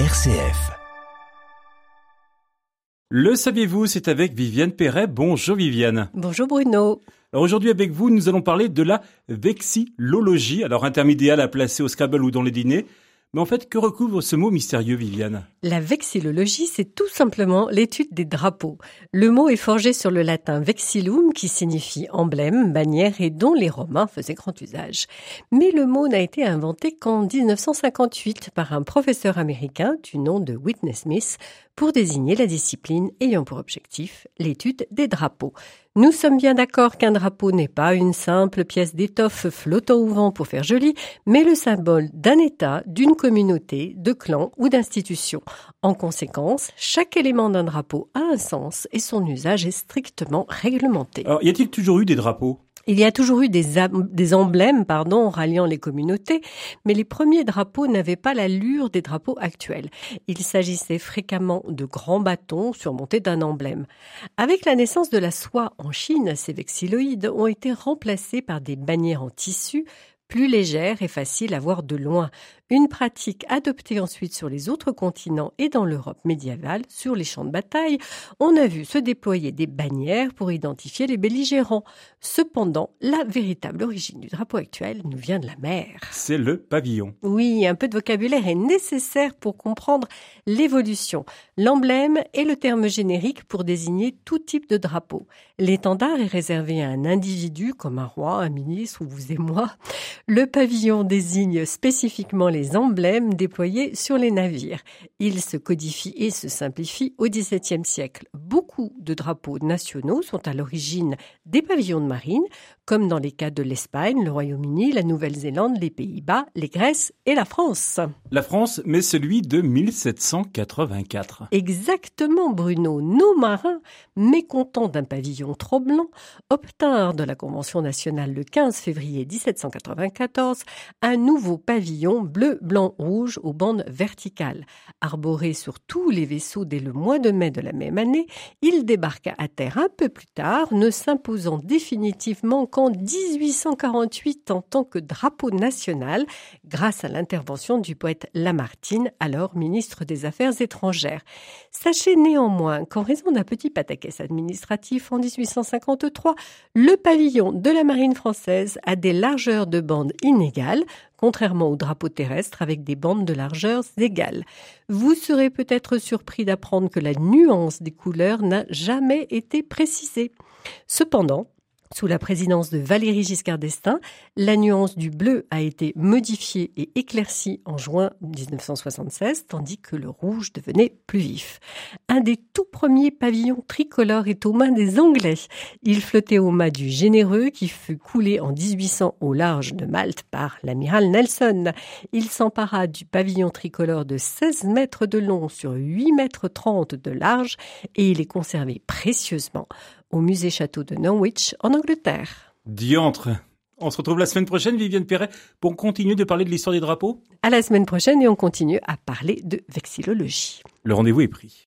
RCF. Le saviez-vous, c'est avec Viviane Perret. Bonjour Viviane. Bonjour Bruno. Alors aujourd'hui avec vous, nous allons parler de la vexillologie, alors intermédiaire à placer au Scrabble ou dans les dîners. Mais en fait, que recouvre ce mot mystérieux, Viviane? La vexillologie, c'est tout simplement l'étude des drapeaux. Le mot est forgé sur le latin vexillum, qui signifie emblème, bannière et dont les Romains faisaient grand usage. Mais le mot n'a été inventé qu'en 1958 par un professeur américain du nom de Whitney Smith pour désigner la discipline ayant pour objectif l'étude des drapeaux. Nous sommes bien d'accord qu'un drapeau n'est pas une simple pièce d'étoffe flottant au vent pour faire joli, mais le symbole d'un État, d'une communauté, de clan ou d'institution. En conséquence, chaque élément d'un drapeau a un sens et son usage est strictement réglementé. Alors, y a-t-il toujours eu des drapeaux? Il y a toujours eu des, emblèmes, pardon, ralliant les communautés, mais les premiers drapeaux n'avaient pas l'allure des drapeaux actuels. Il s'agissait fréquemment de grands bâtons surmontés d'un emblème. Avec la naissance de la soie en Chine, ces vexilloïdes ont été remplacés par des bannières en tissu plus légère et facile à voir de loin. Une pratique adoptée ensuite sur les autres continents et dans l'Europe médiévale, sur les champs de bataille, on a vu se déployer des bannières pour identifier les belligérants. Cependant, la véritable origine du drapeau actuel nous vient de la mer. C'est le pavillon. Oui, un peu de vocabulaire est nécessaire pour comprendre l'évolution. L'emblème est le terme générique pour désigner tout type de drapeau. L'étendard est réservé à un individu comme un roi, un ministre ou vous et moi. Le pavillon désigne spécifiquement les emblèmes déployés sur les navires. Il se codifie et se simplifie au XVIIe siècle. Beaucoup de drapeaux nationaux sont à l'origine des pavillons de marine, comme dans les cas de l'Espagne, le Royaume-Uni, la Nouvelle-Zélande, les Pays-Bas, les Grèces et la France. La France, mais celui de 1784. Exactement, Bruno. Nos marins, mécontents d'un pavillon trop blanc, obtinrent de la Convention nationale le 15 février 1784 un nouveau pavillon bleu, blanc, rouge aux bandes verticales. Arboré sur tous les vaisseaux dès le mois de mai de la même année, il débarqua à terre un peu plus tard, ne s'imposant définitivement qu'en 1848 en tant que drapeau national, grâce à l'intervention du poète Lamartine, alors ministre des Affaires étrangères. Sachez néanmoins qu'en raison d'un petit pataquès administratif en 1853, le pavillon de la marine française a des largeurs de bandes inégales, contrairement au drapeau terrestre avec des bandes de largeurs égales. Vous serez peut-être surpris d'apprendre que la nuance des couleurs n'a jamais été précisée. Cependant, sous la présidence de Valéry Giscard d'Estaing, la nuance du bleu a été modifiée et éclaircie en juin 1976, tandis que le rouge devenait plus vif. Un des tout premiers pavillons tricolores est aux mains des Anglais. Il flottait au mât du Généreux qui fut coulé en 1800 au large de Malte par l'amiral Nelson. Il s'empara du pavillon tricolore de 16 mètres de long sur 8 mètres 30 de large et il est conservé précieusement au musée château de Norwich en Angleterre. Diantre on se retrouve la semaine prochaine, Viviane Perret, pour continuer de parler de l'histoire des drapeaux? À la semaine prochaine et on continue à parler de vexillologie. Le rendez-vous est pris.